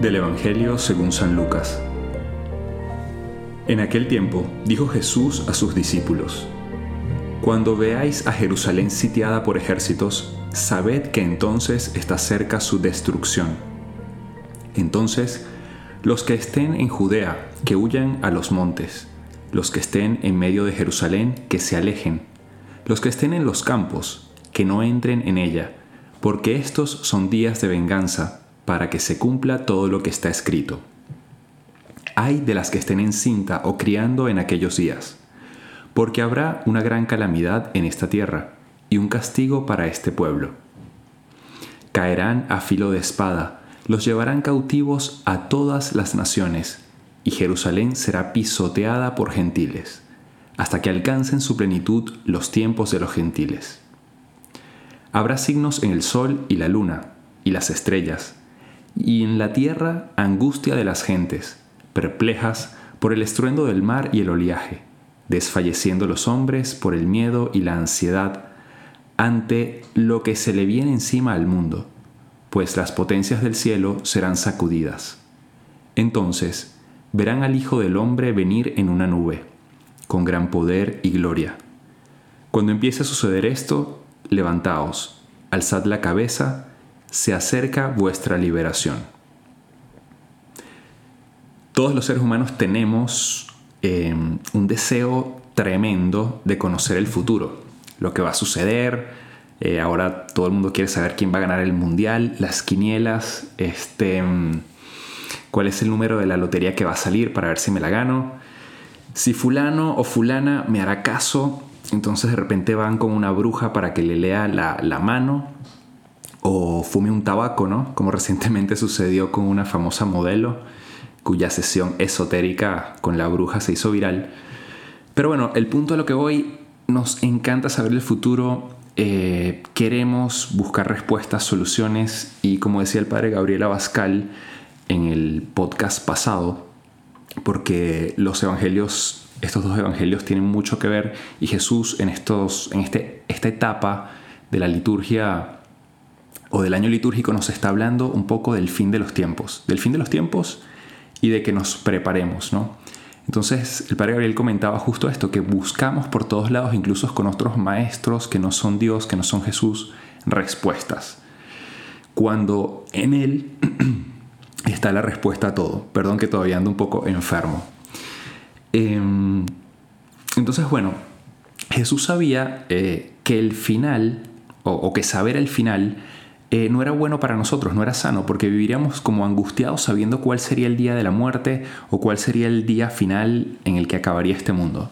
Del Evangelio según San Lucas. En aquel tiempo dijo Jesús a sus discípulos, Cuando veáis a Jerusalén sitiada por ejércitos, sabed que entonces está cerca su destrucción. Entonces, los que estén en Judea, que huyan a los montes, los que estén en medio de Jerusalén, que se alejen, los que estén en los campos, que no entren en ella, porque estos son días de venganza, para que se cumpla todo lo que está escrito. Hay de las que estén encinta o criando en aquellos días, porque habrá una gran calamidad en esta tierra y un castigo para este pueblo. Caerán a filo de espada, los llevarán cautivos a todas las naciones, y Jerusalén será pisoteada por gentiles, hasta que alcancen su plenitud los tiempos de los gentiles. Habrá signos en el sol y la luna, y las estrellas, y en la tierra angustia de las gentes, perplejas por el estruendo del mar y el oleaje, desfalleciendo los hombres por el miedo y la ansiedad ante lo que se le viene encima al mundo, pues las potencias del cielo serán sacudidas. Entonces verán al Hijo del Hombre venir en una nube, con gran poder y gloria. Cuando empiece a suceder esto, levantaos, alzad la cabeza, se acerca vuestra liberación. Todos los seres humanos tenemos em, un deseo tremendo de conocer el futuro, lo que va a suceder. Eh, ahora todo el mundo quiere saber quién va a ganar el mundial, las quinielas, este, em, cuál es el número de la lotería que va a salir para ver si me la gano. Si fulano o fulana me hará caso, entonces de repente van con una bruja para que le lea la, la mano o fume un tabaco, ¿no? Como recientemente sucedió con una famosa modelo cuya sesión esotérica con la bruja se hizo viral. Pero bueno, el punto de lo que voy, nos encanta saber el futuro, eh, queremos buscar respuestas, soluciones y como decía el padre Gabriel Abascal en el podcast pasado, porque los evangelios, estos dos evangelios tienen mucho que ver y Jesús en, estos, en este, esta etapa de la liturgia o del año litúrgico nos está hablando un poco del fin de los tiempos, del fin de los tiempos y de que nos preparemos, ¿no? Entonces el padre Gabriel comentaba justo esto, que buscamos por todos lados, incluso con otros maestros que no son Dios, que no son Jesús, respuestas. Cuando en Él está la respuesta a todo. Perdón que todavía ando un poco enfermo. Em, entonces, bueno, Jesús sabía eh, que el final, o que saber el final, eh, no era bueno para nosotros, no era sano, porque viviríamos como angustiados sabiendo cuál sería el día de la muerte o cuál sería el día final en el que acabaría este mundo.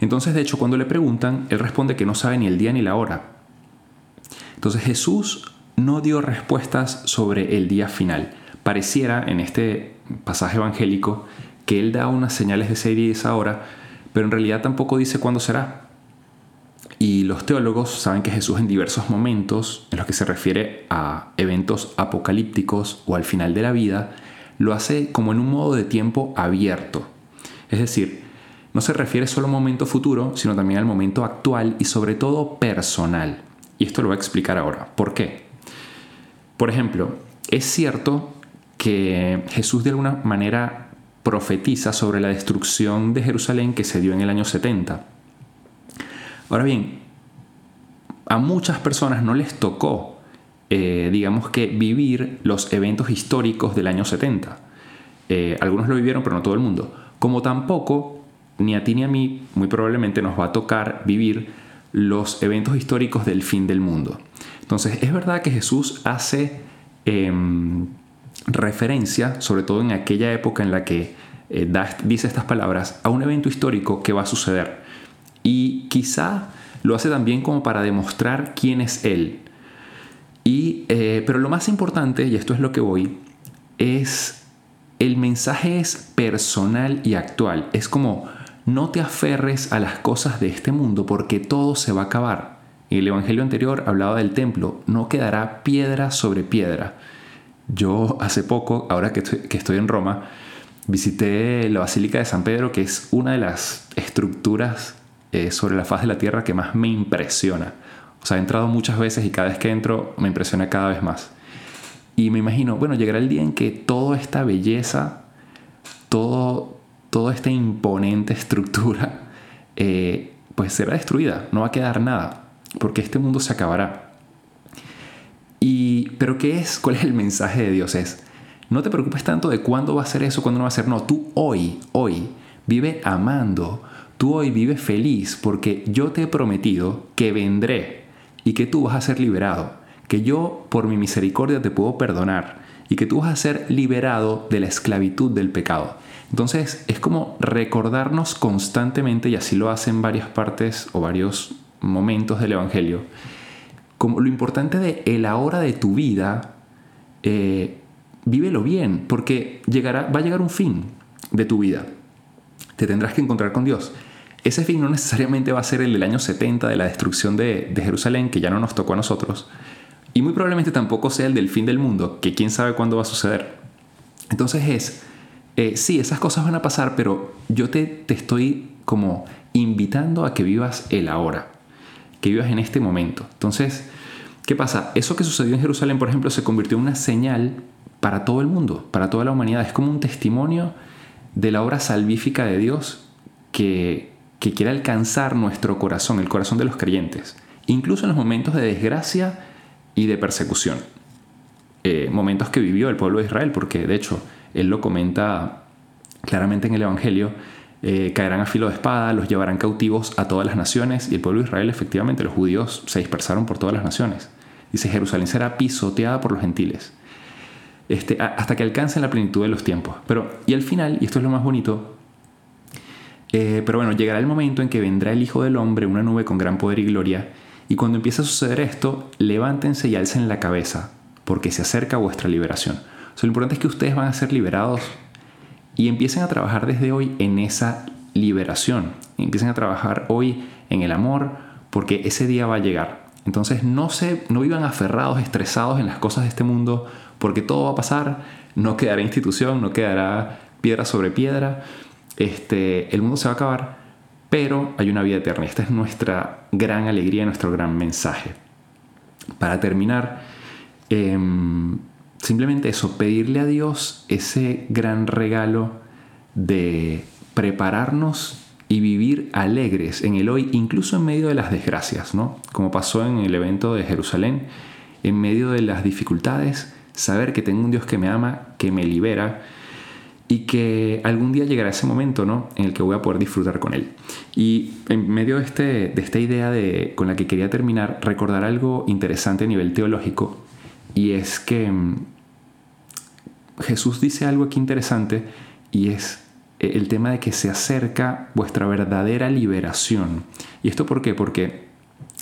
Entonces, de hecho, cuando le preguntan, él responde que no sabe ni el día ni la hora. Entonces Jesús no dio respuestas sobre el día final. Pareciera en este pasaje evangélico que él da unas señales de ese día y esa hora, pero en realidad tampoco dice cuándo será. Y los teólogos saben que Jesús en diversos momentos, en los que se refiere a eventos apocalípticos o al final de la vida, lo hace como en un modo de tiempo abierto. Es decir, no se refiere solo a momento futuro, sino también al momento actual y sobre todo personal. Y esto lo voy a explicar ahora. ¿Por qué? Por ejemplo, es cierto que Jesús de alguna manera profetiza sobre la destrucción de Jerusalén que se dio en el año 70. Ahora bien, a muchas personas no les tocó, eh, digamos que, vivir los eventos históricos del año 70. Eh, algunos lo vivieron, pero no todo el mundo. Como tampoco, ni a ti ni a mí, muy probablemente nos va a tocar vivir los eventos históricos del fin del mundo. Entonces, es verdad que Jesús hace em, referencia, sobre todo en aquella época en la que eh, dice estas palabras, a un evento histórico que va a suceder. Y quizá lo hace también como para demostrar quién es Él. Y, eh, pero lo más importante, y esto es lo que voy, es el mensaje es personal y actual. Es como no te aferres a las cosas de este mundo porque todo se va a acabar. El Evangelio anterior hablaba del templo, no quedará piedra sobre piedra. Yo hace poco, ahora que estoy, que estoy en Roma, visité la Basílica de San Pedro, que es una de las estructuras eh, sobre la faz de la Tierra que más me impresiona. O sea, he entrado muchas veces y cada vez que entro me impresiona cada vez más. Y me imagino, bueno, llegará el día en que toda esta belleza, todo, toda esta imponente estructura, eh, pues será destruida, no va a quedar nada, porque este mundo se acabará. Y, pero ¿qué es? ¿Cuál es el mensaje de Dios? Es, no te preocupes tanto de cuándo va a ser eso, cuándo no va a ser. No, tú hoy, hoy, vive amando. Tú hoy vive feliz porque yo te he prometido que vendré y que tú vas a ser liberado. Que yo por mi misericordia te puedo perdonar y que tú vas a ser liberado de la esclavitud del pecado. Entonces es como recordarnos constantemente, y así lo hacen varias partes o varios momentos del Evangelio, como lo importante de el ahora de tu vida, eh, vívelo bien, porque llegará, va a llegar un fin de tu vida. Te tendrás que encontrar con Dios. Ese fin no necesariamente va a ser el del año 70 de la destrucción de, Jerusalén, que ya no nos tocó a nosotros, y muy probablemente tampoco sea el del fin del mundo, que quién sabe cuándo va a suceder. Entonces es eh, sí, esas cosas van a pasar, pero yo te, te estoy como invitando a que vivas el ahora, que vivas en este momento. Entonces, ¿qué pasa? Eso que sucedió en Jerusalén, por ejemplo, se convirtió en una señal para todo el mundo, para toda la humanidad. Es como un testimonio de la obra salvífica de Dios que, que quiere alcanzar nuestro corazón, el corazón de los creyentes, incluso en los momentos de desgracia y de persecución. Eh, momentos que vivió el pueblo de Israel, porque de hecho él lo comenta claramente en el Evangelio, eh, caerán a filo de espada, los llevarán cautivos a todas las naciones y el pueblo de Israel efectivamente, los judíos se dispersaron por todas las naciones. Dice, Jerusalén será pisoteada por los gentiles. Este, hasta que alcancen la plenitud de los tiempos. Pero, y al final, y esto es lo más bonito, eh, pero bueno, llegará el momento en que vendrá el Hijo del Hombre, una nube con gran poder y gloria, y cuando empiece a suceder esto, levántense y alcen la cabeza, porque se acerca vuestra liberación lo importante es que ustedes van a ser liberados y empiecen a trabajar desde hoy en esa liberación. Empiecen a trabajar hoy en el amor porque ese día va a llegar. Entonces no, se, no vivan aferrados, estresados en las cosas de este mundo porque todo va a pasar, no quedará institución, no quedará piedra sobre piedra, este, el mundo se va a acabar, pero hay una vida eterna. Esta es nuestra gran alegría, nuestro gran mensaje. Para terminar, em, simplemente eso, pedirle a Dios ese gran regalo de prepararnos y vivir alegres en el hoy, incluso en medio de las desgracias, ¿no? Como pasó en el evento de Jerusalén, en medio de las dificultades, saber que tengo un Dios que me ama, que me libera y que algún día llegará ese momento, ¿no? En el que voy a poder disfrutar con Él. Y en medio de, este, de esta idea de, con la que quería terminar, recordar algo interesante a nivel teológico y es que mm, Jesús dice algo aquí interesante y es eh, el tema de que se acerca vuestra verdadera liberación. ¿Y esto por qué? Porque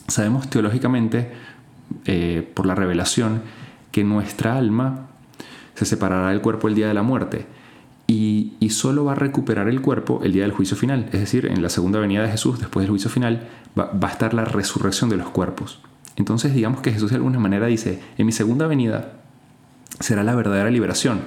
sabemos teológicamente, eh, por la revelación, que nuestra alma se separará del cuerpo el día de la muerte y, solo va a recuperar el cuerpo el día del juicio final. Es decir, en la segunda venida de Jesús, después del juicio final, va, va a estar la resurrección de los cuerpos. Entonces digamos que Jesús de alguna manera dice, en mi segunda venida será la verdadera liberación,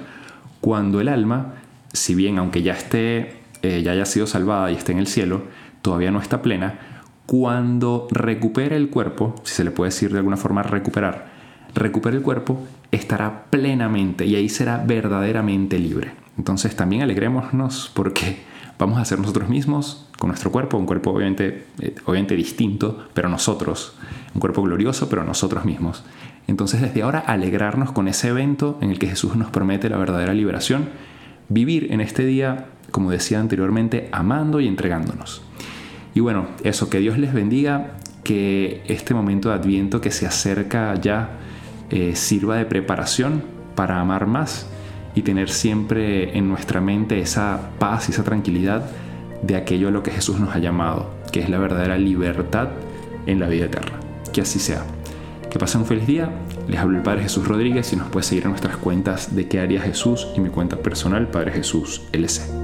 cuando el alma, si bien aunque ya esté, eh, ya haya sido salvada y esté en el cielo, todavía no está plena, cuando recupere el cuerpo, si se le puede decir de alguna forma recuperar, recupere el cuerpo, estará plenamente y ahí será verdaderamente libre. Entonces también alegrémonos porque vamos a ser nosotros mismos con nuestro cuerpo, un cuerpo obviamente, eh, obviamente distinto, pero nosotros, un cuerpo glorioso, pero nosotros mismos. Entonces desde ahora alegrarnos con ese evento en el que Jesús nos promete la verdadera liberación, vivir en este día, como decía anteriormente, amando y entregándonos. Y bueno, eso, que Dios les bendiga, que este momento de adviento que se acerca ya eh, sirva de preparación para amar más y tener siempre en nuestra mente esa paz y esa tranquilidad de aquello a lo que Jesús nos ha llamado, que es la verdadera libertad en la vida eterna. Que así sea. Que pasen un feliz día. Les hablo el Padre Jesús Rodríguez y nos puede seguir en nuestras cuentas de qué haría Jesús y mi cuenta personal Padre Jesús LC.